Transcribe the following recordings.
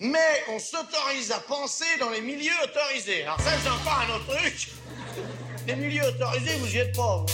mais on s'autorise à penser dans les milieux autorisés. Alors ça, c'est encore un autre truc. Les milieux autorisés, vous y êtes pas, hein.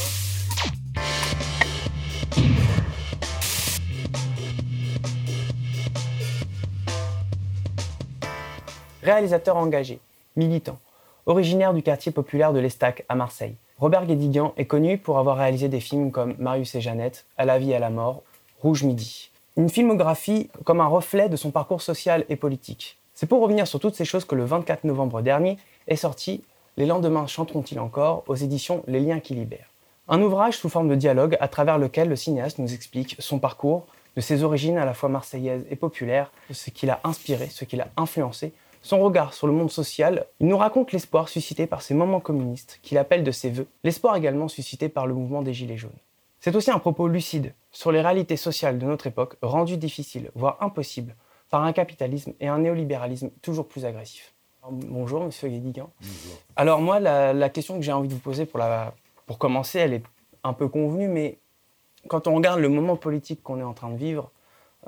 Réalisateur engagé, militant, originaire du quartier populaire de l'Estac à Marseille, Robert Guédiguian est connu pour avoir réalisé des films comme Marius et Jeannette, À la vie et à la mort, Rouge Midi. Une filmographie comme un reflet de son parcours social et politique. C'est pour revenir sur toutes ces choses que le 24 novembre dernier est sorti Les lendemains chanteront-ils encore aux éditions Les liens qui libèrent. Un ouvrage sous forme de dialogue à travers lequel le cinéaste nous explique son parcours, de ses origines à la fois marseillaises et populaires, ce qui l'a inspiré, ce qui l'a influencé, son regard sur le monde social, il nous raconte l'espoir suscité par ces moments communistes qu'il appelle de ses voeux, l'espoir également suscité par le mouvement des Gilets jaunes. C'est aussi un propos lucide sur les réalités sociales de notre époque, rendues difficiles, voire impossibles, par un capitalisme et un néolibéralisme toujours plus agressifs. Bonjour, monsieur Guédiguian. Alors moi, la, la question que j'ai envie de vous poser pour, la, pour commencer, elle est un peu convenue, mais quand on regarde le moment politique qu'on est en train de vivre,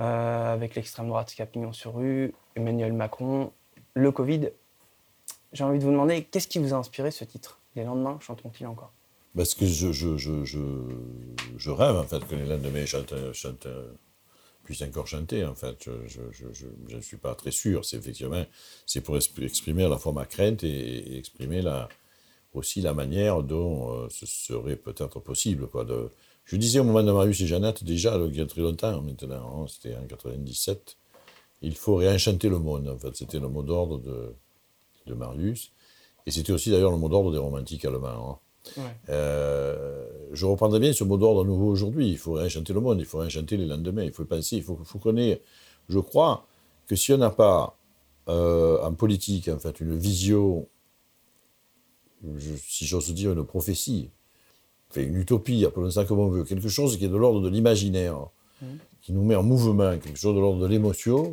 euh, avec l'extrême droite qui a pignon sur rue, Emmanuel Macron, le Covid, j'ai envie de vous demander, qu'est-ce qui vous a inspiré ce titre Les lendemains chanteront-ils encore? Parce que je, rêve, en fait, que les lendemains chantent, chantent, puissent encore chanter, en fait. Je ne suis pas très sûr. C'est effectivement, c'est pour exprimer à la fois ma crainte et, exprimer la, aussi la manière dont euh, ce serait peut-être possible, quoi, de... Je disais au moment de Marius et Jeannette, déjà, il y a très longtemps maintenant, hein, c'était en 97, il faut réenchanter le monde. En fait, c'était le mot d'ordre de, de, Marius. Et c'était aussi d'ailleurs le mot d'ordre des romantiques allemands. Hein. Ouais. Euh, je reprendrai bien ce mot d'ordre à nouveau aujourd'hui. Il faut réenchanter le monde, il faut réenchanter les lendemains, il faut penser, il faut, faut qu'on ait. Je crois que si on n'a pas euh, en politique en fait une vision, je, si j'ose dire une prophétie, enfin, une utopie, appelons ça comme on veut, quelque chose qui est de l'ordre de l'imaginaire, mmh. qui nous met en mouvement, quelque chose de l'ordre de l'émotion,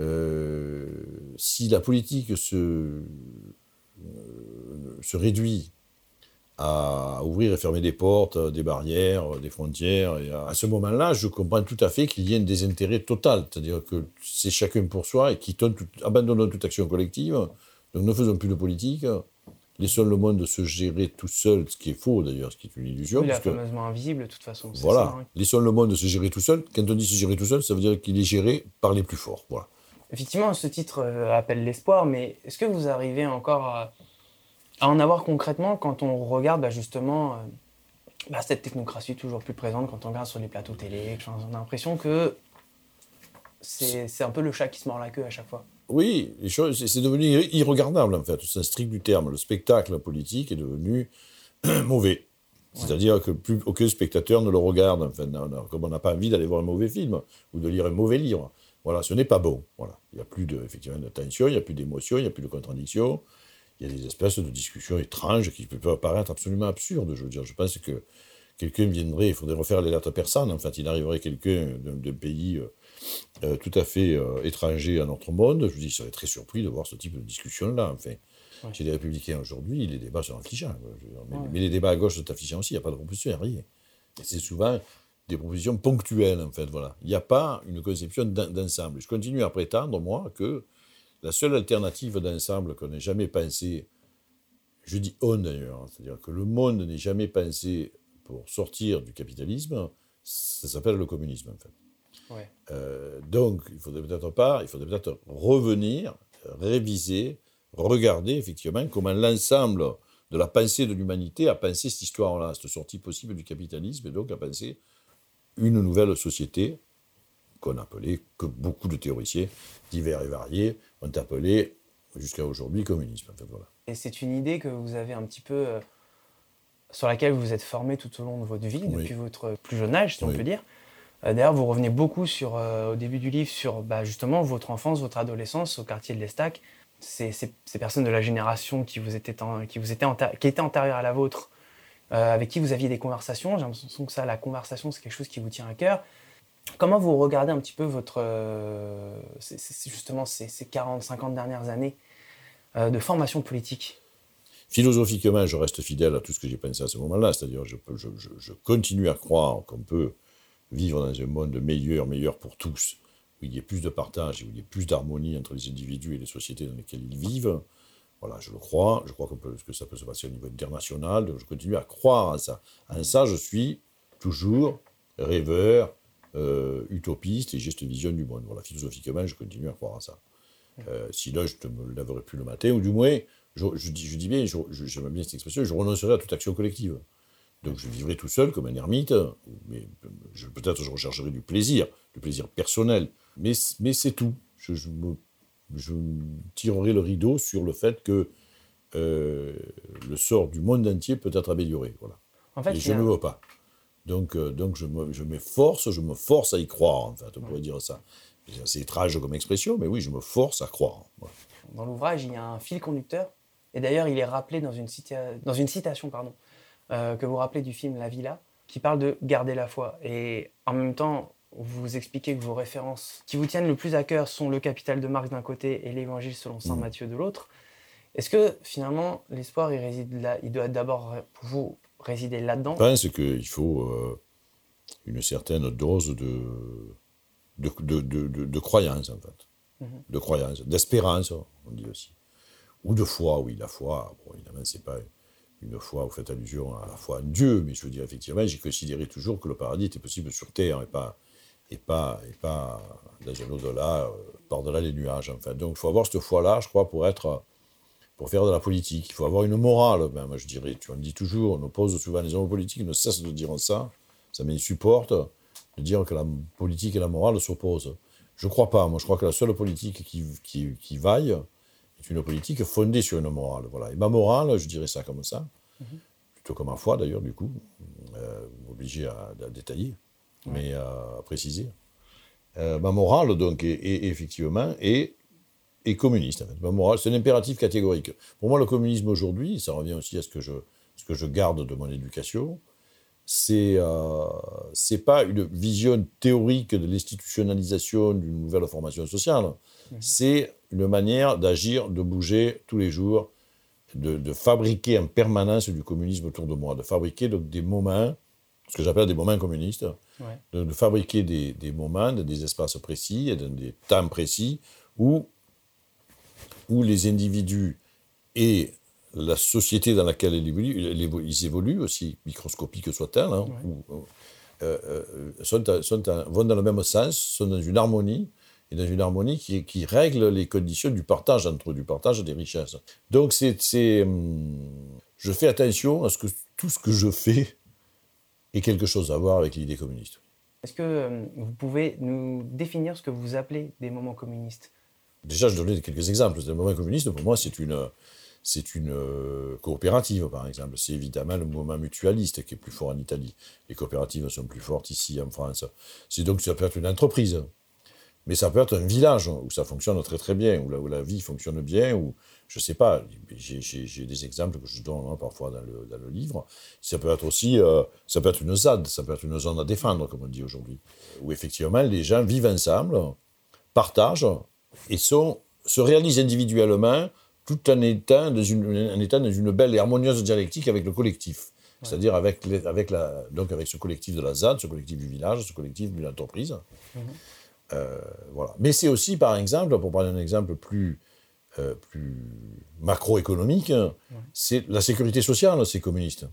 euh, si la politique se, se réduit à ouvrir et fermer des portes, des barrières, des frontières, et à, à ce moment-là, je comprends tout à fait qu'il y ait un désintérêt total, c'est-à-dire que c'est chacun pour soi et qui abandonnons toute action collective, donc ne faisons plus de politique, laissons le monde se gérer tout seul, ce qui est faux d'ailleurs, ce qui est une illusion. Oui, la fameusement invisible, de toute façon. Voilà, ça, hein. laissons le monde se gérer tout seul. Quand on dit se gérer tout seul, ça veut dire qu'il est géré par les plus forts. Voilà. Effectivement, ce titre euh, appelle l'espoir, mais est-ce que vous arrivez encore à, à, en avoir concrètement quand on regarde bah, justement euh, bah, cette technocratie toujours plus présente, quand on regarde sur les plateaux télé On a l'impression que c'est un peu le chat qui se mord la queue à chaque fois. Oui, c'est devenu irregardable en fait, c'est un strict du terme. Le spectacle politique est devenu mauvais. C'est-à-dire que plus aucun spectateur ne le regarde, enfin, comme on n'a pas envie d'aller voir un mauvais film ou de lire un mauvais livre. Voilà, ce n'est pas bon. Voilà. Il n'y a plus de, effectivement, de tension, il n'y a plus d'émotion, il n'y a plus de contradiction. Il y a des espèces de discussions étranges qui peuvent paraître absolument absurdes. Je veux dire, je pense que quelqu'un viendrait, il faudrait refaire les lettres persanes. En fait, il arriverait quelqu'un d'un pays euh, tout à fait euh, étranger à notre monde. Je vous dis, je serais très surpris de voir ce type de discussion-là. Enfin, ouais. chez les Républicains aujourd'hui, les débats sont affichants. Mais, ouais. mais, les débats à gauche sont affichants aussi. Il n'y a pas de proposition, il n'y a rien. C'est souvent des propositions ponctuelles, en fait. Voilà. Il n'y a pas une conception d'ensemble. Je continue à prétendre, moi, que la seule alternative d'ensemble qu'on n'ait jamais pensé, je dis on d'ailleurs, c'est-à-dire que le monde n'est jamais pensé pour sortir du capitalisme, ça s'appelle le communisme, en fait. Ouais. Euh, donc, il faudrait peut-être pas, il faudrait peut-être revenir, réviser, regarder effectivement comment l'ensemble de la pensée de l'humanité a pensé cette histoire-là, cette sortie possible du capitalisme, et donc a pensé une nouvelle société qu'on appelait, que beaucoup de théoriciens divers et variés ont appelé jusqu'à aujourd'hui communisme. En fait, voilà. Et c'est une idée que vous avez un petit peu euh, sur laquelle vous êtes formé tout au long de votre vie, oui. depuis votre plus jeune âge, si oui. on peut dire. Euh, D'ailleurs, vous revenez beaucoup sur, euh, au début du livre sur bah, justement votre enfance, votre adolescence au quartier de l'Estac. Ces, ces, ces, personnes de la génération qui vous étaient, en, qui vous étaient, qui étaient antérieures à la vôtre, avec qui vous aviez des conversations. J'ai l'impression que ça, la conversation, c'est quelque chose qui vous tient à cœur. Comment vous regardez un petit peu votre, euh, justement ces, ces 40, 50 dernières années euh, de formation politique? Philosophiquement, je reste fidèle à tout ce que j'ai pensé à ce moment-là. C'est-à-dire, je, continue à croire qu'on peut vivre dans un monde meilleur, meilleur pour tous, où il y ait plus de partage où il y ait plus d'harmonie entre les individus et les sociétés dans lesquelles ils vivent. Voilà, je le crois. Je crois que ça peut se passer au niveau international. Donc je continue à croire à ça. À ça, je suis toujours rêveur, euh, utopiste et j'ai cette vision du monde. Voilà, philosophiquement, je continue à croire à ça. Euh, sinon, je ne me lèverai plus le matin, ou du moins, je, dis, je dis bien, j'aime bien cette expression, je renoncerai à toute action collective. Donc je vivrai tout seul comme un ermite, mais peut-être je rechercherai du plaisir, du plaisir personnel, mais, mais c'est tout. Je, je, tirerai le rideau sur le fait que euh, le sort du monde entier peut être amélioré. Voilà. En fait, Et je ne veux pas. Donc, euh, donc je, me, je m'efforce, je me force à y croire, en fait, on pourrait dire ça. C'est étrange comme expression, mais oui, je me force à croire. Dans l'ouvrage, il y a un fil conducteur, et d'ailleurs, il est rappelé dans une, dans une citation pardon, euh, que vous rappelez du film La Villa, qui parle de garder la foi. Et en même temps, vous expliquez que vos références qui vous tiennent le plus à cœur sont le Capital de Marx d'un côté et l'Évangile selon saint mmh. Matthieu de l'autre. Est-ce que finalement, l'espoir, il réside là? Il doit d'abord, pour vous, résider là-dedans Je pense qu'il faut euh, une certaine dose de, de, de, de, de croyance, en fait. Mhm. De croyance, d'espérance, on dit aussi. Ou de foi, oui, la foi, bon, évidemment, c'est pas une foi, vous faites allusion à la foi en Dieu, mais je veux dire, effectivement, j'ai considéré toujours que le paradis était possible sur Terre et pas, et pas, et pas dans un au-delà, euh, par-delà les nuages, enfin. Donc, il faut avoir cette foi-là, je crois, pour être pour faire de la politique. Il faut avoir une morale, ben, moi je dirais. Tu en dis toujours, on oppose souvent les hommes politiques, ne cessent de dire ça. Ça m'insupporte de dire que la politique et la morale s'opposent. Je ne crois pas. Moi, je crois que la seule politique qui, qui, qui, vaille est une politique fondée sur une morale. Voilà. Et ma morale, je dirais ça comme ça, mhm. plutôt comme ma foi d'ailleurs, du coup, euh, obligé à, détailler, mais à, préciser. Euh, ma morale, donc, est, effectivement, est et communiste. c'est un impératif catégorique. Pour moi, le communisme aujourd'hui, ça revient aussi à ce que je, ce que je garde de mon éducation, c'est euh, c'est pas une vision théorique de l'institutionnalisation d'une nouvelle formation sociale. Mhm. C'est une manière d'agir, de bouger tous les jours, de, fabriquer en permanence du communisme autour de moi, de fabriquer donc des moments, ce que j'appelle des moments communistes, de, de, fabriquer des, des moments, des espaces précis et des temps précis où où les individus et la société dans laquelle ils évoluent, ils évoluent aussi microscopiques soit-elle, hein, euh, euh, vont dans le même sens, sont dans une harmonie, et dans une harmonie qui, qui règle les conditions du partage entre eux, du partage des richesses. Donc c'est, hum, je fais attention à ce que tout ce que je fais ait quelque chose à voir avec l'idée communiste. Est-ce que hum, vous pouvez nous définir ce que vous appelez des moments communistes? Déjà, je donnais quelques exemples. Le mouvement communiste, pour moi, c'est une, c'est une euh, coopérative, par exemple. C'est évidemment le mouvement mutualiste qui est plus fort en Italie. Les coopératives sont plus fortes ici, en France. C'est donc, ça peut être une entreprise. Mais ça peut être un village où ça fonctionne très très bien, où la, où la vie fonctionne bien, où, je ne sais pas, j'ai des exemples que je donne parfois dans le, dans le, livre. Ça peut être aussi, euh, ça peut être une ZAD, ça peut être une zone à défendre, comme on dit aujourd'hui, où effectivement les gens vivent ensemble, partagent, et sont, se réalisent individuellement tout en étant, dans une, en étant dans une belle et harmonieuse dialectique avec le collectif. C'est-à-dire avec, avec, la, donc avec ce collectif de la ZAD, ce collectif du village, ce collectif de l'entreprise. Mhm. Euh, voilà. Mais c'est aussi, par exemple, pour prendre un exemple plus, euh, plus macroéconomique, c'est la sécurité sociale, c'est communiste.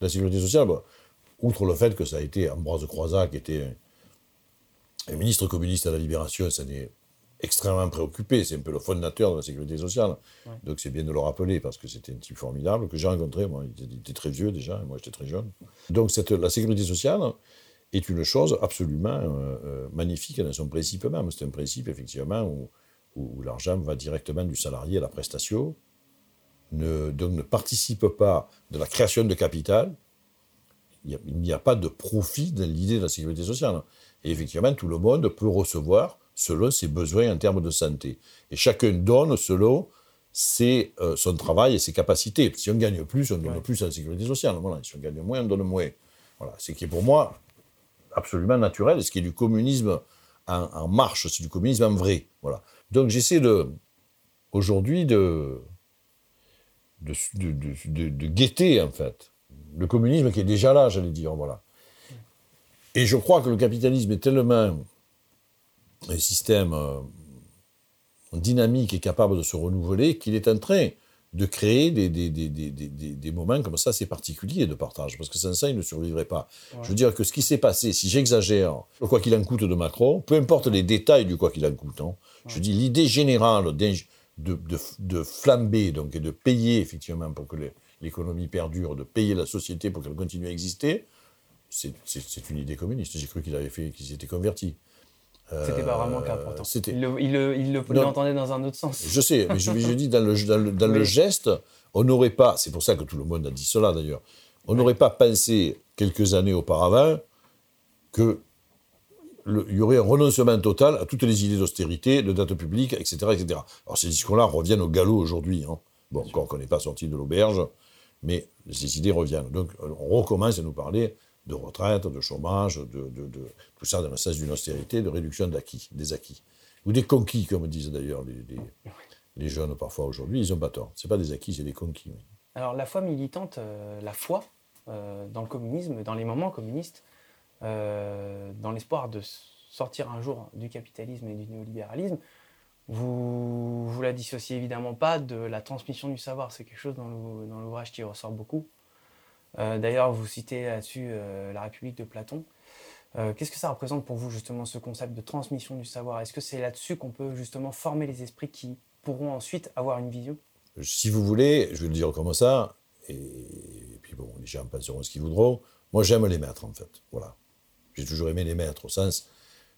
La sécurité sociale, outre le fait que ça a été Ambroise Croizat, qui était un ministre communiste à la Libération, ça n'est extrêmement préoccupé. C'est un peu le fondateur de la sécurité sociale. Donc c'est bien de le rappeler parce que c'était un type formidable que j'ai rencontré. Moi, il était, très vieux déjà, et moi j'étais très jeune. Donc cette, la sécurité sociale est une chose absolument euh, euh, magnifique dans son principe même. C'est un principe, effectivement, où, où, l'argent va directement du salarié à la prestation, ne, donc ne participe pas de la création de capital. Il n'y a, a, pas de profit dans l'idée de la sécurité sociale. Et effectivement, tout le monde peut recevoir selon ses besoins en termes de santé. Et chacun donne selon ses, euh, son travail et ses capacités. Si on gagne plus, on donne plus la sécurité sociale. Voilà. Si on gagne moins, on donne moins. Voilà. Ce qui est pour moi absolument naturel, ce qui est du communisme en, marche, c'est du communisme en vrai. Voilà. Donc j'essaie de, aujourd'hui de de, de, de, guetter, en fait, le communisme qui est déjà là, j'allais dire. Voilà. Et je crois que le capitalisme est tellement un système euh, dynamique et capable de se renouveler qu'il est en train de créer des, des, des, des, moments comme ça assez particuliers de partage, parce que sans ça, il ne survivrait pas. Je veux dire que ce qui s'est passé, si j'exagère, le quoi qu'il en coûte de Macron, peu importe les détails du quoi qu'il en coûte, hein, je dis l'idée générale de, de, de, flamber donc, et de payer effectivement pour que l'économie perdure, de payer la société pour qu'elle continue à exister, c'est une idée communiste. J'ai cru qu'il avait fait, qu'ils étaient convertis. C'était pas vraiment le cas pourtant. Il, le, il, l'entendait dans un autre sens. Je sais, mais je, je dis dans le, dans le, geste, on n'aurait pas, c'est pour ça que tout le monde a dit cela d'ailleurs, on n'aurait pas pensé quelques années auparavant qu'il y aurait un renoncement total à toutes les idées d'austérité, de dette publique, etc. etc. Alors ces discours-là reviennent au galop aujourd'hui. Hein. Bon, encore qu'on n'est pas sorti de l'auberge, mais ces idées reviennent. Donc on recommence à nous parler de retraite, de chômage, de, tout ça dans le sens d'une austérité, de réduction d'acquis, des acquis. Ou des conquis, comme disent d'ailleurs les, jeunes parfois aujourd'hui, ils n'ont pas tort. Ce pas des acquis, c'est des conquis. Alors la foi militante, euh, la foi euh, dans le communisme, dans les moments communistes, euh, dans l'espoir de sortir un jour du capitalisme et du néolibéralisme, vous vous la dissociez évidemment pas de la transmission du savoir. C'est quelque chose dans l'ouvrage qui ressort beaucoup. Euh, d'ailleurs, vous citez là-dessus euh, la République de Platon. Euh, qu'est-ce que ça représente pour vous justement ce concept de transmission du savoir? Est-ce que c'est là-dessus qu'on peut justement former les esprits qui pourront ensuite avoir une vision? Si vous voulez, je vais le dire comme ça, et, puis bon, les gens penseront ce qu'ils voudront. Moi, j'aime les maîtres en fait. Voilà. J'ai toujours aimé les maîtres au sens.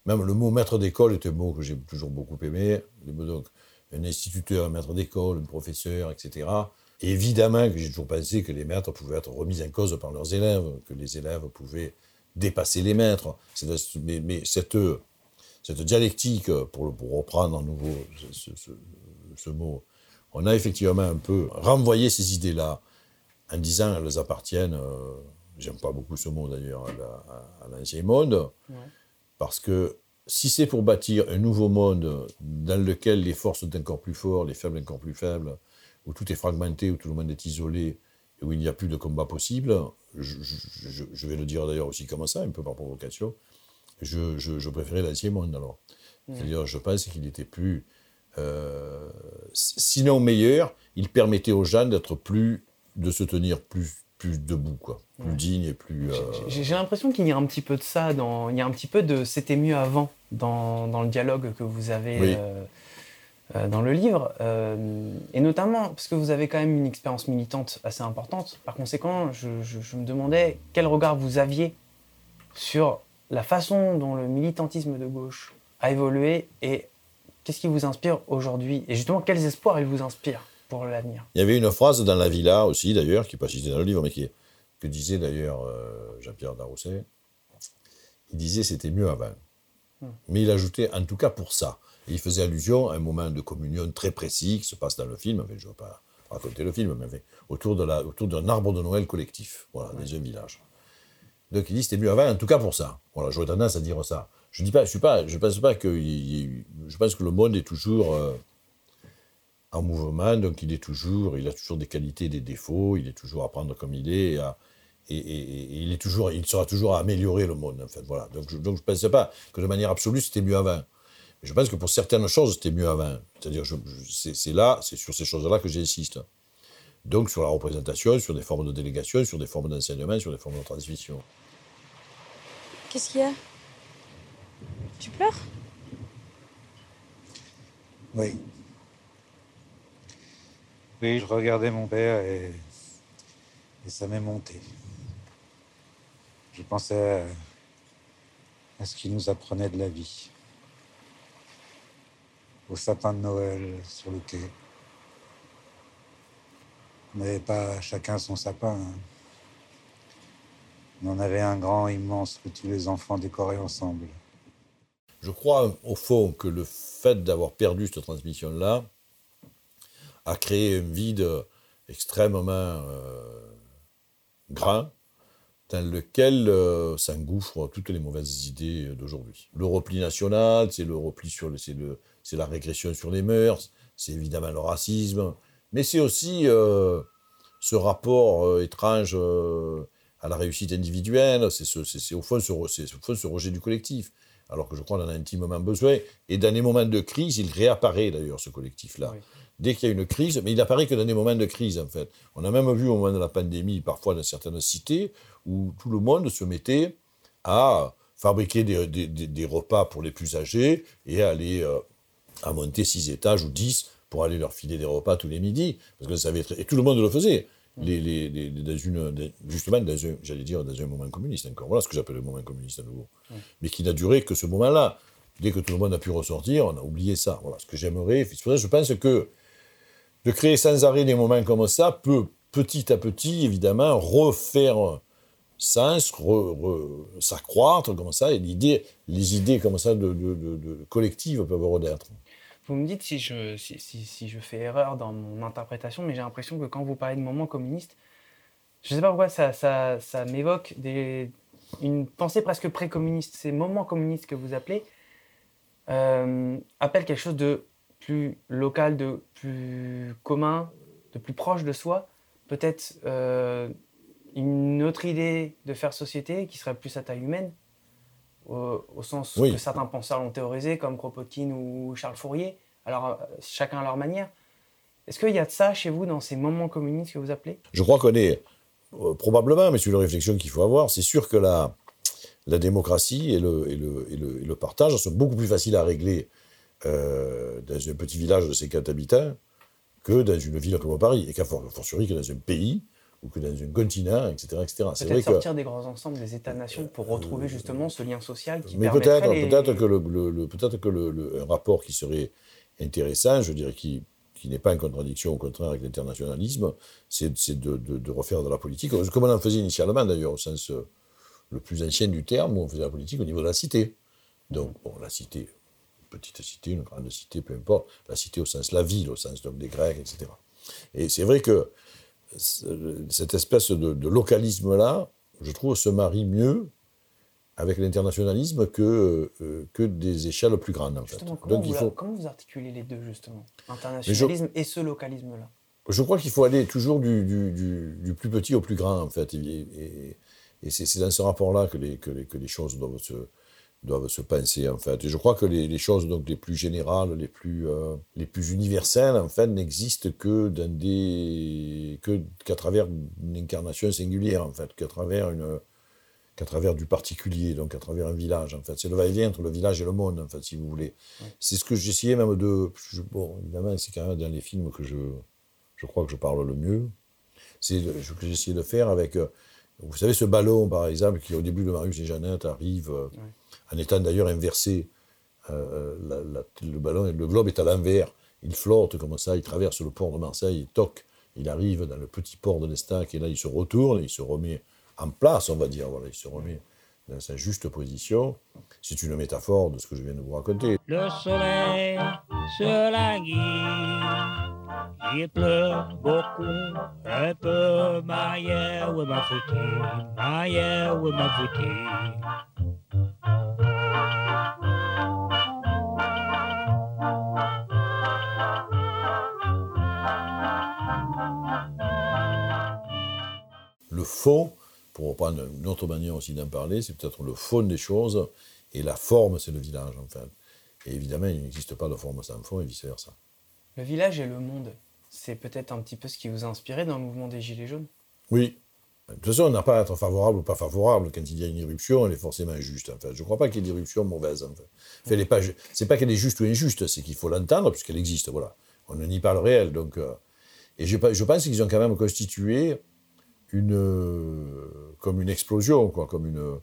Même le mot maître d'école est un mot que j'ai toujours beaucoup aimé. Donc, un instituteur, un maître d'école, un professeur, etc évidemment que j'ai toujours pensé que les maîtres pouvaient être remis en cause par leurs élèves, que les élèves pouvaient dépasser les maîtres. Mais, mais cette, cette, dialectique, pour, pour, reprendre à nouveau ce, mot, on a effectivement un peu renvoyé ces idées-là en disant qu'elles appartiennent, euh, j'aime pas beaucoup ce mot d'ailleurs, à, l'ancien monde, parce que si c'est pour bâtir un nouveau monde dans lequel les forces sont encore plus fortes, les faibles encore plus faibles, où tout est fragmenté, où tout le monde est isolé, et où il n'y a plus de combat possible, je, vais le dire d'ailleurs aussi comme ça, un peu par provocation, je, préférais l'ancien monde alors. C'est-à-dire, je pense qu'il était plus, euh, sinon meilleur, il permettait aux gens d'être plus, de se tenir plus, plus debout, quoi, plus digne et plus. Euh, j'ai l'impression qu'il y a un petit peu de ça, dans, il y a un petit peu de c'était mieux avant dans, dans, le dialogue que vous avez. Euh, dans le livre, euh, et notamment parce que vous avez quand même une expérience militante assez importante. Par conséquent, je, me demandais quel regard vous aviez sur la façon dont le militantisme de gauche a évolué et qu'est-ce qui vous inspire aujourd'hui et justement quels espoirs il vous inspire pour l'avenir? Il y avait une phrase dans La Villa aussi d'ailleurs, qui n'est pas citée dans le livre, mais qui, que disait d'ailleurs euh, Jean-Pierre Darousset. Il disait c'était mieux avant. Hmm. Mais il ajoutait en tout cas pour ça il faisait allusion à un moment de communion très précis qui se passe dans le film. je ne vais pas raconter le film, mais autour, d'un arbre de Noël collectif, voilà, dans un village. Donc il dit c'était mieux avant, en tout cas pour ça. Voilà, j'aurais tendance à dire ça. Je dis pas, je pense pas que, je pense que le monde est toujours euh, en mouvement, donc il est toujours, il a toujours des qualités, des défauts, il est toujours à prendre comme il est, et, il est toujours, il sera toujours à améliorer le monde en fait. Voilà. Donc je, donc je pensais pas que de manière absolue c'était mieux avant. Je pense que pour certaines choses, c'était mieux avant. C'est-à-dire, c'est là, c'est sur ces choses-là que j'insiste. Donc, sur la représentation, sur des formes de délégation, sur des formes d'enseignement, sur des formes de transmission. Qu'est-ce qu'il y a? Tu pleures? Oui. Oui, je regardais mon père et, et ça m'est monté. Je pensais à ce qu'il nous apprenait de la vie au sapin de Noël sur le quai. On n'avait pas chacun son sapin. Hein. On en avait un grand, immense, que tous les enfants décoraient ensemble. Je crois, au fond, que le fait d'avoir perdu cette transmission-là a créé un vide extrêmement euh, grand dans lequel euh, s'engouffrent toutes les mauvaises idées d'aujourd'hui. Le repli national, c'est le repli sur le, la régression sur les mœurs, c'est évidemment le racisme, mais c'est aussi euh, ce rapport euh, étrange à la réussite individuelle, c'est au, fond ce, rejet du collectif. alors que je crois qu'on en a intimement besoin. Et dans les moments de crise, il réapparaît d'ailleurs, ce collectif-là. Oui. Dès qu'il y a une crise, mais il apparaît que dans des moments de crise, en fait. On a même vu au moment de la pandémie, parfois dans certaines cités, où tout le monde se mettait à fabriquer des, des- des- des repas pour les plus âgés et à aller euh, à monter six étages ou dix pour aller leur filer des repas tous les midis. Parce que ça avait très- Et tout le monde le faisait. Les, les- les- dans une, dans- justement, dans un, j'allais dire, dans un moment communiste encore. Voilà ce que j'appelle le moment communiste à nouveau. Mais qui n'a duré que ce moment-là. Dès que tout le monde a pu ressortir, on a oublié ça. Voilà ce que j'aimerais. Je pense que de créer sans arrêt des moments comme ça peut petit à petit, évidemment, refaire sens, re- re- s'accroître comme ça, et l'idée, les idées comme ça de, de- de- de collectives peuvent renaître. Vous me dites si je, si, si- je fais erreur dans mon interprétation, mais j'ai l'impression que quand vous parlez de moment communiste, je ne sais pas pourquoi ça, ça, ça m'évoque une pensée presque pré-communiste. Ces moments communistes que vous appelez euh, appellent quelque chose de plus local, de plus commun, de plus proche de soi. Peut-être euh, une autre idée de faire société qui serait plus à taille humaine, au, au sens Oui. que certains penseurs l'ont théorisé, comme Kropotkin ou Charles Fourier, alors euh, chacun à leur manière. Est-ce qu'il y a de ça chez vous dans ces moments communistes que vous appelez? Je crois qu'on est euh, probablement, mais c'est une réflexion qu'il faut avoir, c'est sûr que la, la démocratie et le, et, le, et, le, et le partage sont beaucoup plus faciles à régler euh, dans un petit village de 50 habitants que dans une ville comme Paris, et qu'à for- fortiori que dans un pays ou que dans un continent, etc. etc. C'est vrai Peut-être que... sortir des grands ensembles, des États-nations, pour retrouver justement ce lien social qui Mais peut-être les- que, le, le- le- peut-être que le, un rapport qui serait intéressant, je dirais, qui, qui n'est pas en contradiction, au contraire, avec l'internationalisme, c'est c'est de, de- de refaire de la politique, comme on en faisait initialement d'ailleurs, au sens euh, le plus ancien du terme, où on faisait la politique au niveau de la cité. Donc, bon, la cité, une petite cité, une grande cité, peu importe, la cité au sens la ville, au sens donc, des Grecs, etc. Et c'est vrai que cette espèce de, de localisme-là, je trouve, se marie mieux avec l'internationalisme que, euh, que des échelles plus grandes, en fait. Justement, comment, Donc, vous, il faut, comment vous articulez les deux, justement Internationalisme et ce localisme-là? Je crois qu'il faut aller toujours du, du- du- du plus petit au plus grand, en fait. Et, et- c'est dans ce rapport-là que les, que, les, que les choses doivent se, doivent se penser, en fait. Et je crois que les, les choses donc, les plus générales, les plus, euh, les plus universelles, en fait, n'existent que dans des... que- qu'à travers une incarnation singulière, en fait, qu'à travers une qu'à travers du particulier, donc à travers un village, en fait. C'est le va-et-vient entre le village et le monde, en fait, si vous voulez. C'est ce que j'essayais même de... je- bon, évidemment, c'est quand même dans les films que je, je crois que je parle le mieux. C'est ce que essayé de faire avec... euh, vous savez, ce ballon, par exemple, qui au début de Marius et Jeannette arrive, euh, en étant d'ailleurs inversé. Euh, la- le ballon, le globe est à l'envers. Il flotte comme ça, il traverse le port de Marseille, il toque, il arrive dans le petit port de l'Estac, et là il se retourne, il se remet en place, on va dire. Voilà, il se remet dans sa juste position. C'est une métaphore de ce que je viens de vous raconter. Le soleil se il pleut beaucoup, un peu, est ma. Fond, pour reprendre une autre manière aussi d'en parler, c'est peut-être le fond des choses, et la forme, c'est le village, en fait. Et évidemment, il n'existe pas de forme sans fond, et vice-versa. Le village et le monde, c'est peut-être un petit peu ce qui vous a inspiré dans le mouvement des Gilets jaunes? Oui. De toute façon, on n'a pas à être favorable ou pas favorable. Quand il y a une irruption, elle est forcément juste. En fait. Je ne crois pas qu'il y ait d'irruption mauvaise. En fait. Elle est pas, c'est pas qu'elle est juste ou injuste, c'est qu'il faut l'entendre puisqu'elle existe. Voilà. On ne nie pas le réel. Donc, euh, et je pense qu'ils ont quand même constitué euh, comme une explosion, quoi, comme une,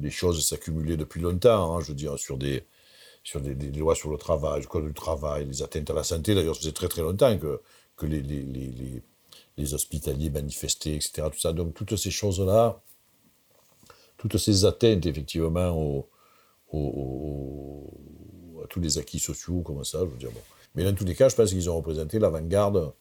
les choses s'accumulaient depuis longtemps. hein, je veux dire, sur des, sur des, lois sur le travail, le code du travail, les atteintes à la santé. D'ailleurs, ça faisait très très longtemps que, que les, les, les, les- hospitaliers manifestaient, etc. Tout ça. Donc toutes ces choses-là, toutes ces atteintes, effectivement, à tous les acquis sociaux, comme ça, je veux dire, bon. Mais dans tous les cas, je pense qu'ils ont représenté l'avant-garde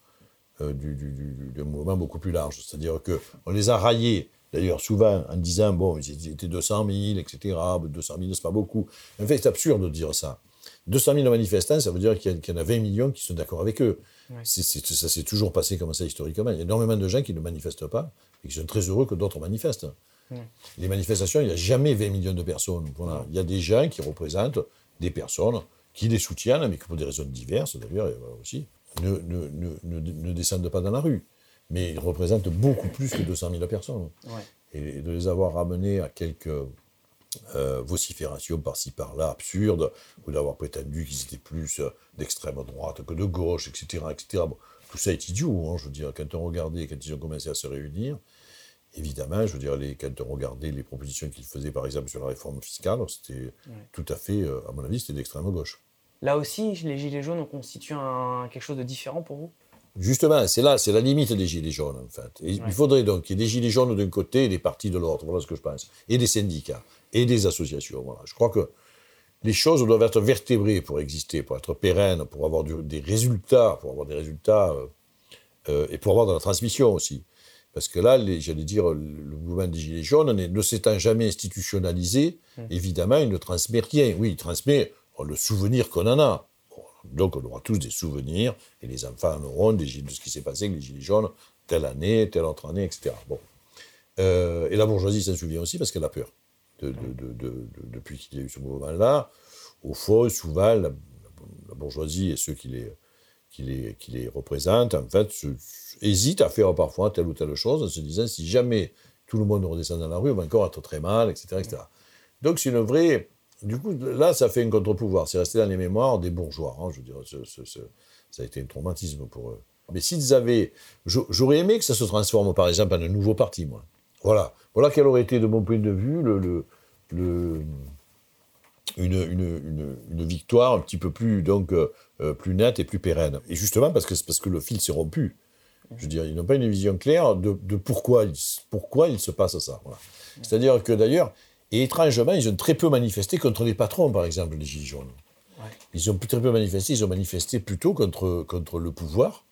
du, du, mouvement beaucoup plus large. C'est-à-dire qu'on les a raillés, d'ailleurs, souvent, en disant, bon, ils étaient 200 000, etc. 200 000, c'est pas beaucoup. En fait, c'est absurde de dire ça. 200 000 manifestants, ça veut dire qu'il y, en a 20 millions qui sont d'accord avec eux. Ouais. Ça s'est toujours passé comme ça historiquement. Il y a énormément de gens qui ne manifestent pas et qui sont très heureux que d'autres manifestent. Les manifestations, il n'y a jamais 20 millions de personnes. Voilà. Il y a des gens qui représentent des personnes qui les soutiennent, mais qui pour des raisons diverses d'ailleurs euh, aussi, ne, ne, ne, ne, ne descendent pas dans la rue. Mais ils représentent beaucoup plus que 200 000 personnes. Ouais. Et de les avoir ramenés à quelques euh, vociférations par-ci par-là absurdes, ou d'avoir prétendu qu'ils étaient plus euh, d'extrême droite que de gauche, etc. etc. Bon, tout ça est idiot, hein, je veux dire, quand on regardait, quand ils ont commencé à se réunir, évidemment, je veux dire, les, quand on regardait les propositions qu'ils faisaient, par exemple, sur la réforme fiscale, c'était tout à fait, euh, à mon avis, c'était d'extrême gauche. Là aussi, les Gilets jaunes ont constitué un- quelque chose de différent pour vous? Justement, c'est là, c'est la limite des gilets jaunes, en fait. Et Il faudrait donc qu'il y ait des gilets jaunes d'un côté et des partis de l'autre, voilà ce que je pense. Et des syndicats, et des associations, voilà. Je crois que les choses doivent être vertébrées pour exister, pour être pérennes, pour avoir du- des résultats, pour avoir des résultats, euh, euh, et pour avoir de la transmission aussi. Parce que là, j'allais dire, le mouvement des Gilets jaunes ne s'étant jamais institutionnalisé, évidemment, il ne transmet rien. Oui, il transmet le souvenir qu'on en a. Donc, on aura tous des souvenirs, et les enfants en auront des, de ce qui s'est passé avec les Gilets jaunes, telle année, telle autre année, etc. Bon. Euh, et la bourgeoisie s'en souvient aussi parce qu'elle a peur. De- de- de- de- de- depuis qu'il y a eu ce mouvement-là, au fond, souvent, la, la bourgeoisie et ceux qui les, qui les, qui les représentent, en fait, hésitent à faire parfois telle ou telle chose en se disant si jamais tout le monde redescend dans la rue, on va encore être très mal, etc. etc. Donc c'est une vraie. Du coup, là, ça fait un contre-pouvoir. C'est resté dans les mémoires des bourgeois. hein, je veux dire, ça a été un traumatisme pour eux. Mais s'ils avaient. j'a- J'aurais aimé que ça se transforme, par exemple, en un nouveau parti, moi. Voilà. Voilà quel aurait été, de mon point de vue, une, victoire un petit peu plus, donc, euh, euh, plus nette et plus pérenne. Et justement, parce que, parce que le fil s'est rompu. Je veux dire, ils n'ont pas une vision claire de, pourquoi, pourquoi il se passe ça. C'est-à-dire que d'ailleurs, et étrangement, ils ont très peu manifesté contre les patrons, par exemple, les Gilets jaunes. Ils ont très peu manifesté, ils ont manifesté plutôt contre, contre le pouvoir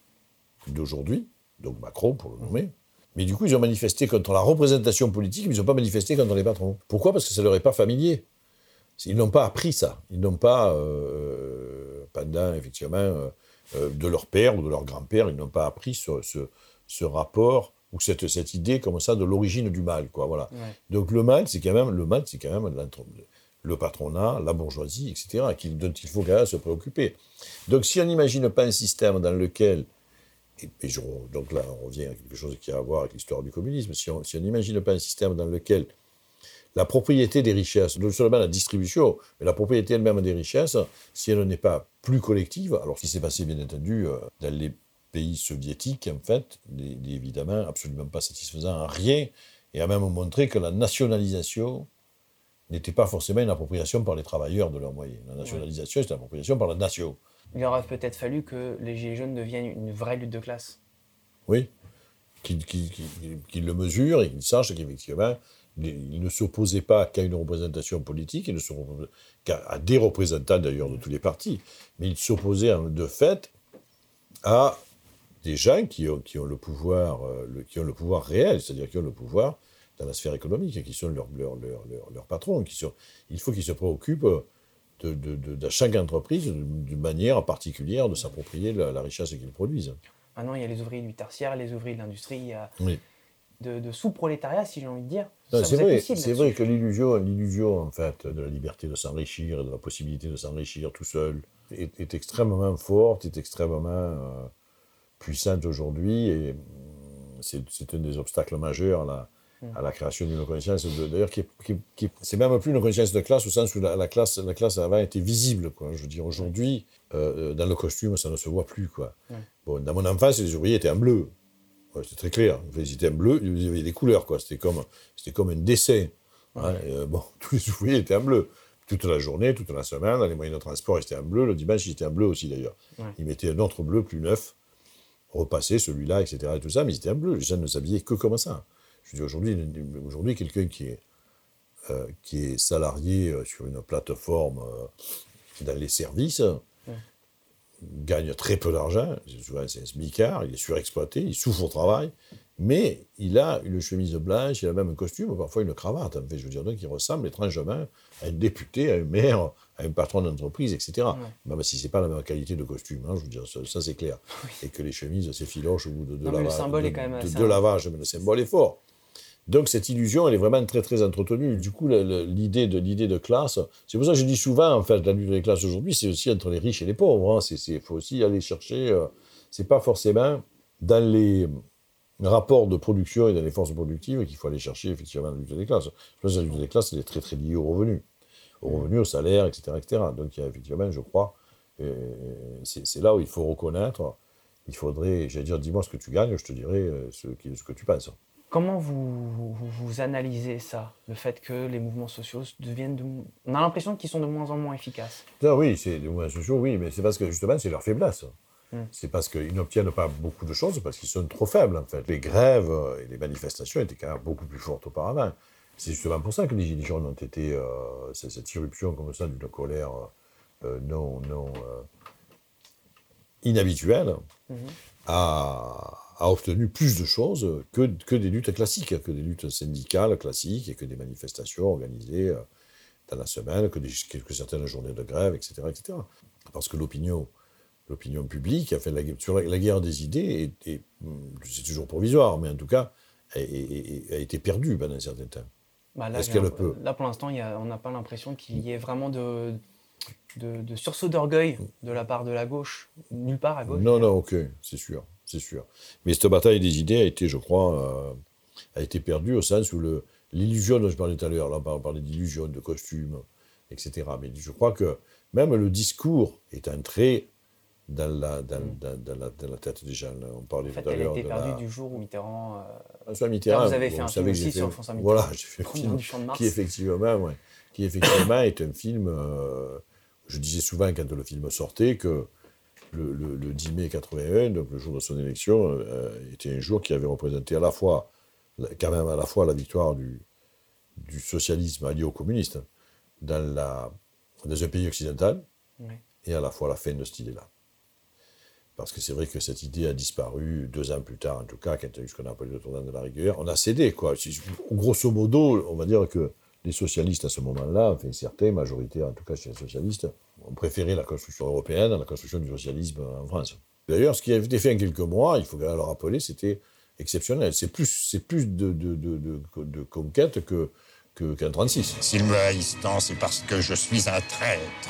d'aujourd'hui, donc Macron pour le nommer. Mais du coup, ils ont manifesté contre la représentation politique, mais ils n'ont pas manifesté contre les patrons. Pourquoi? Parce que ça ne leur est pas familier. Ils n'ont pas appris ça. Ils n'ont pas, euh, pendant effectivement, euh, euh, de leur père ou de leur grand-père, ils n'ont pas appris ce, ce- ce rapport ou cette, cette idée comme ça de l'origine du mal. Quoi, voilà. Ouais. Donc le mal, c'est quand même le mal, c'est quand même le patronat, la bourgeoisie, etc., qui- dont il faut quand même se préoccuper. Donc si on n'imagine pas un système dans lequel et, et je- donc là, on revient à quelque chose qui a à voir avec l'histoire du communisme. Si on si on n'imagine pas un système dans lequel la propriété des richesses, non seulement la distribution, mais la propriété elle-même des richesses, si elle n'est pas plus collective, alors ce qui s'est passé bien entendu euh, dans les pays soviétiques, en fait, n'est n'est évidemment absolument pas satisfaisant à rien, et a même montré que la nationalisation n'était pas forcément une appropriation par les travailleurs de leurs moyens. La nationalisation, c'est une appropriation par la nation. Il aurait peut-être fallu que les Gilets jaunes deviennent une vraie lutte de classe. Oui, qu'il qu'il- qu'il- qu'il le mesure et qu'il sache qu'effectivement, il il ne s'opposait pas qu'à une représentation politique, il ne qu'à des représentants d'ailleurs de tous les partis, mais il s'opposait en- de fait à des gens qui ont, qui ont le pouvoir, euh, le- qui ont le pouvoir réel, c'est-à-dire qui ont le pouvoir dans la sphère économique, et qui sont leurs leur, leur, leur- leurs patrons. Qui sont, il faut qu'ils se préoccupent de, de, de- de chaque entreprise d'une manière particulière de s'approprier la, la richesse qu'ils produisent. Maintenant, il y a les ouvriers du tertiaire, les ouvriers de l'industrie, il y a Oui. de, sous-prolétariat, si j'ai envie de dire. C'est vrai, c'est vrai que l'illusion, l'illusion en fait de la liberté de s'enrichir et de la possibilité de s'enrichir tout seul est, est extrêmement forte, est extrêmement euh, puissante aujourd'hui et hum, c'est, un des obstacles majeurs à la, à la création d'une conscience. de- D'ailleurs, qui, qui, est- qui est- c'est même plus une conscience de classe au sens où la, la classe, la classe avant était visible. Quoi. Je veux dire, aujourd'hui, euh, dans le costume, ça ne se voit plus. Quoi. Bon, dans mon enfance, les ouvriers étaient en bleu. Ouais, c'était très clair. Ils étaient en bleu, il y avait des couleurs, quoi. C'était comme, c'était comme un dessin. hein. Et, euh, bon, tous les ouvriers étaient en bleu. Toute la journée, toute la semaine, dans les moyens de transport, ils étaient en bleu. Le dimanche, ils étaient en bleu aussi, d'ailleurs. Ils mettaient un autre bleu plus neuf, repassé celui-là, etc. Et tout ça, mais ils étaient en bleu. Les gens ne s'habillaient que comme ça. Je dis aujourd'hui, aujourd'hui quelqu'un qui est, euh, qui est salarié euh, sur une plateforme euh, dans les services, gagne très peu d'argent, souvent c'est un smicard, il est surexploité, il souffre au travail, mais il a une chemise blanche, il a même un costume, parfois une cravate, en fait, je veux dire, donc il ressemble étrangement à un député, à un maire, à un patron d'entreprise, etc. Même si c'est pas la même qualité de costume, hein, je veux dire, ça, ça, c'est clair. Et que les chemises s'effilochent au bout de deux mais le lavages. symbole de, est quand même de lavages, mais le symbole est fort. Donc cette illusion, elle est vraiment très très entretenue. Du coup, l'idée de l'idée de classe, c'est pour ça que je dis souvent, en fait, la lutte des classes aujourd'hui, c'est aussi entre les riches et les pauvres. hein. C'est, c'est, faut aussi aller chercher. euh, c'est pas forcément dans les rapports de production et dans les forces productives qu'il faut aller chercher effectivement la lutte des classes. Je pense que la lutte des classes, elle est très très liée aux revenus, aux revenus, au salaire, etc., etc. Donc il y a effectivement, je crois, euh, c'est, là où il faut reconnaître. Il faudrait, j'allais dire, dis-moi ce que tu gagnes, je te dirai euh, ce, que tu penses. Comment vous, vous, vous analysez ça, le fait que les mouvements sociaux deviennent de... On a l'impression qu'ils sont de moins en moins efficaces. Ah oui, c'est des mouvements sociaux, oui, mais c'est parce que justement, c'est leur faiblesse. Hmm. C'est parce qu'ils n'obtiennent pas beaucoup de choses, parce qu'ils sont trop faibles, en fait. Les grèves euh, et les manifestations étaient quand même beaucoup plus fortes auparavant. C'est justement pour ça que les Gilets jaunes ont été. euh, c'est cette irruption comme ça d'une colère euh, non, non euh, inhabituelle Mhm. a, a obtenu plus de choses que, que des luttes classiques, que des luttes syndicales classiques et que des manifestations organisées euh, dans la semaine, que, des, que, que certaines journées de grève, etc. etc. Parce que l'opinion, l'opinion publique a fait la, sur la, la guerre des idées, et, et, c'est toujours provisoire, mais en tout cas, a, a, a été perdue pendant un certain temps. Bah là, qu'elle peut là, pour l'instant, on n'a pas l'impression qu'il y ait vraiment de, de, de sursaut d'orgueil de la part de la gauche, nulle part à gauche. Non, non, ok, c'est sûr, c'est sûr. Mais cette bataille des idées a été, je crois, euh, a été perdue au sens où le, l'illusion dont je parlais tout à l'heure, là on parlait d'illusion, de costume, etc. Mais je crois que même le discours est entré dans la, dans, dans- dans la, dans la tête des gens. On parlait En fait, tout à elle a l'heure été perdue la... du jour où Mitterrand. euh, François Mitterrand. Là, vous avez fait un film aussi j'ai sur fait- François Mitterrand. Voilà, j'ai fait un film du Champ de Mars. qui effectivement, ouais, qui effectivement est un film. euh, je disais souvent quand le film sortait que le, le- le 10 mai 81, donc le jour de son élection, euh, était un jour qui avait représenté à la fois, la- quand même à la fois la victoire du, du socialisme allié au communiste dans, la, dans un pays occidental et à la fois la fin de cette idée-là. Parce que c'est vrai que cette idée a disparu deux ans plus tard, en tout cas, quand il y a eu ce qu'on a appelé le tournant de la rigueur. On a cédé, quoi. Grosso modo, on va dire que les socialistes à ce moment-là, enfin certains, majoritaires en tout cas chez les socialistes, ont préféré la construction européenne à la construction du socialisme en France. D'ailleurs, ce qui a été fait en quelques mois, il faut même le rappeler, c'était exceptionnel. C'est plus, plus de, de, de, de, de conquête que, qu'en 36. S'ils me haïssent c'est parce que je suis un traître.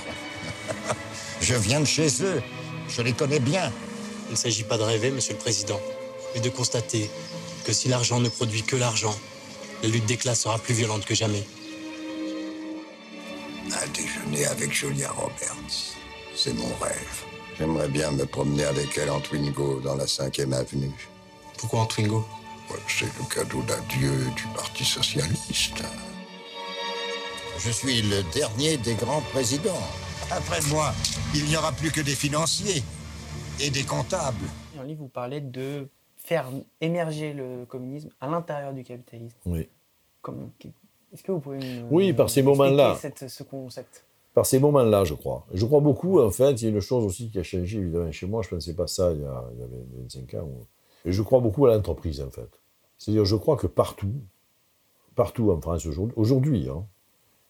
je viens de chez eux. Je les connais bien. Il ne s'agit pas de rêver, Monsieur le Président, mais de constater que si l'argent ne produit que l'argent, la lutte des classes sera plus violente que jamais. Un déjeuner avec Julia Roberts. C'est mon rêve. J'aimerais bien me promener avec elle en Twingo dans la 5e avenue. Pourquoi en Twingo? C'est le cadeau d'adieu du Parti Socialiste. Je suis le dernier des grands présidents. Après moi, il n'y aura plus que des financiers et des comptables. Dans le livre, vous parlez de faire émerger le communisme à l'intérieur du capitalisme. Oui. Est-ce que vous pouvez me, Oui, par ces moments-là. ce concept? Par ces moments-là, je crois. Je crois beaucoup, en fait, il y a une chose aussi qui a changé, évidemment, chez moi, je ne pensais pas ça il y a, il y a 25 ans. Et je crois beaucoup à l'entreprise, en fait. C'est-à-dire, je crois que partout, partout en France aujourd'hui, aujourd'hui, hein,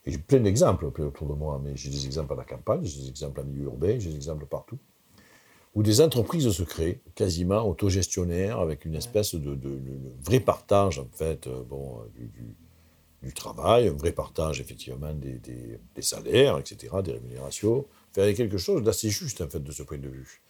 et j'ai plein d'exemples autour de moi, mais j'ai des exemples à la campagne, j'ai des exemples en milieu urbain, j'ai des exemples partout, où des entreprises se créent, quasiment autogestionnaires, avec une espèce de, de- de- de vrai partage, en fait, euh, bon, euh, du- du, du travail, un vrai partage effectivement des, des- des salaires, etc., des rémunérations, faire quelque chose d'assez juste en fait de ce point de vue.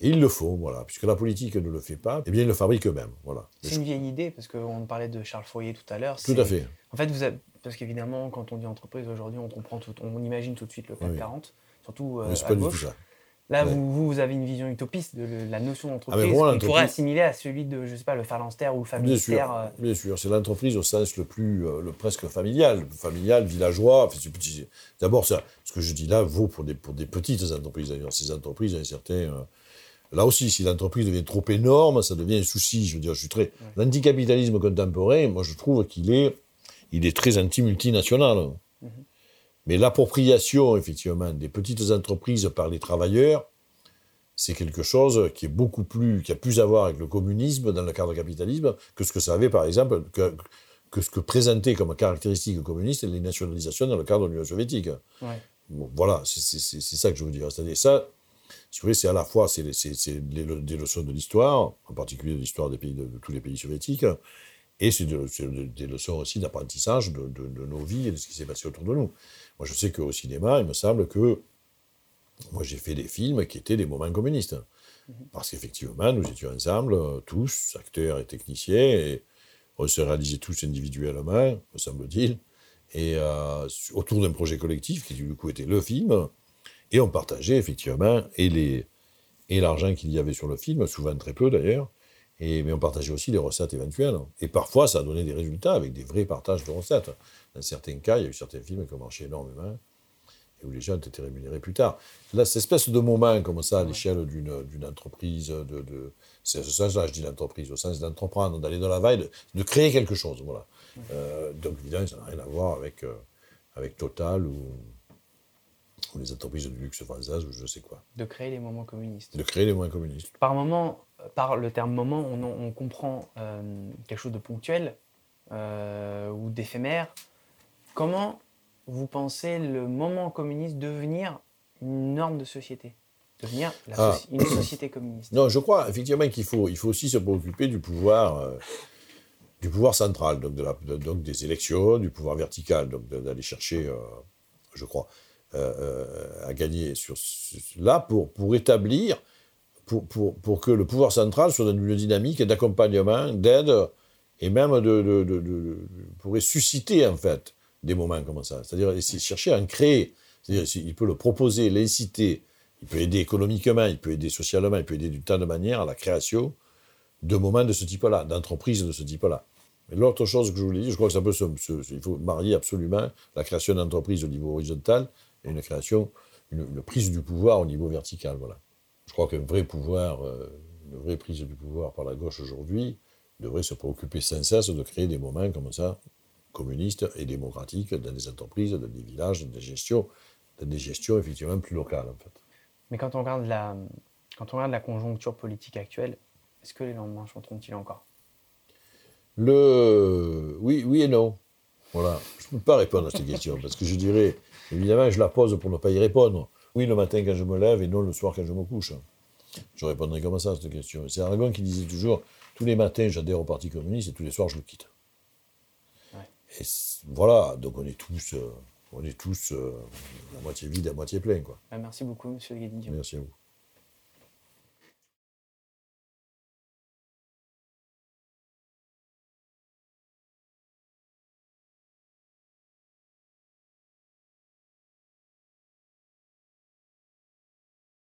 Et ils le font, voilà, puisque la politique ne le fait pas, eh bien ils le fabriquent eux-mêmes, voilà. C'est une vieille idée, parce qu'on parlait de Charles Fourier tout à l'heure. Tout à fait. En fait, vous avez- parce qu'évidemment, quand on dit entreprise aujourd'hui, on comprend tout, on imagine tout de suite le CAC Oui. 40, surtout euh, à pas du tout gauche. ça. Là, Ouais. vous, avez une vision utopiste de la notion Ah, d'entreprise l'entreprise- pourrait assimiler à celui de, je sais pas, le phalanstère ou le Bien sûr, familistère. euh, bien sûr, c'est l'entreprise au sens le plus, euh, le presque familial, familial, villageois. Enfin, D'abord, ce que je dis là vaut pour des, pour des petites entreprises. D'ailleurs, ces entreprises, un certain, là aussi, si l'entreprise devient trop énorme, ça devient un souci. Je veux dire, je suis très l'anticapitalisme contemporain. Moi, je trouve qu'il est, il est très anti-multinational. Mais l'appropriation, effectivement, des petites entreprises par les travailleurs, c'est quelque chose qui est beaucoup plus, qui a plus à voir avec le communisme dans le cadre du capitalisme que ce que ça avait, par exemple, que, que ce que présentait comme caractéristique communiste les nationalisations dans le cadre de l'Union soviétique. ouais. Bon, voilà, c'est ça que je veux dire. C'est-à-dire ça, si vous voulez, c'est à la fois c'est des leçons de l'histoire, en particulier de l'histoire des pays de, de tous les pays soviétiques, Et c'est des leçons aussi d'apprentissage de, de, nos vies et de ce qui s'est passé autour de nous. Moi, je sais qu'au cinéma, il me semble que moi, j'ai fait des films qui étaient des moments communistes. Mhm. Parce qu'effectivement, nous étions ensemble, tous, acteurs et techniciens, et on se réalisait tous individuellement, me semble-t-il, et euh, autour d'un projet collectif qui, du coup, était le film. Et on partageait effectivement et les et l'argent qu'il y avait sur le film, souvent très peu d'ailleurs, et, mais on partageait aussi les recettes éventuelles. Et parfois, ça a donné des résultats avec des vrais partages de recettes. Dans certains cas, il y a eu certains films qui ont marché énormément et où les gens ont été rémunérés plus tard. Là, cette espèce de moment comme ça, à l'échelle d'une entreprise, de, de c'est ce sens-là, je dis l'entreprise, au sens d'entreprendre, d'aller dans la vague, de, créer quelque chose. Voilà. Euh, donc, évidemment, ça n'a rien à voir avec, euh, avec Total ou les entreprises de luxe françaises ou je sais quoi. De créer les moments communistes. De créer les moments communistes. Par moment, par le terme moment, on, comprend euh, quelque chose de ponctuel euh, ou d'éphémère. Comment vous pensez le moment communiste devenir une norme de société? Devenir ah. une société communiste Non, je crois effectivement qu'il faut, il faut aussi se préoccuper du pouvoir, euh, du pouvoir central, donc, de la, donc des élections, du pouvoir vertical, donc d'aller chercher, je crois, à gagner sur, là pour, pour établir pour, pour, pour, que le pouvoir central soit dans une dynamique d'accompagnement, d'aide, et même de, de, de, pourrait susciter en fait des moments comme ça. C'est-à-dire chercher à en créer. C'est-à-dire il peut le proposer, l'inciter, il peut aider économiquement, il peut aider socialement, il peut aider d'une tas de manières à la création de moments de ce type-là, d'entreprises de ce type-là. L'autre chose que je voulais dire, je crois que ça peut il faut marier absolument la création d'entreprises au niveau horizontal une création, une, une prise du pouvoir au niveau vertical. Voilà. Je crois qu'un vrai pouvoir, euh, une vraie prise du pouvoir par la gauche aujourd'hui devrait se préoccuper sans cesse de créer des moments comme ça, communistes et démocratiques, dans des entreprises, dans des villages, dans des gestions, dans des gestions effectivement plus locales en fait. Mais quand on regarde la, quand on regarde la conjoncture politique actuelle, est-ce que les lendemains chanteront-ils encore? Le... Oui, oui et non. Voilà. Je ne peux pas répondre à cette question parce que je dirais, évidemment, je la pose pour ne pas y répondre. Oui, le matin quand je me lève et non le soir quand je me couche. Je répondrai comme ça à cette question. C'est Aragon qui disait toujours tous les matins j'adhère au Parti communiste et tous les soirs je le quitte. Et voilà, donc on est tous, euh, on est tous euh, à moitié vide, à moitié plein. Quoi. Bah, merci beaucoup, monsieur Guédiguion. Merci à vous.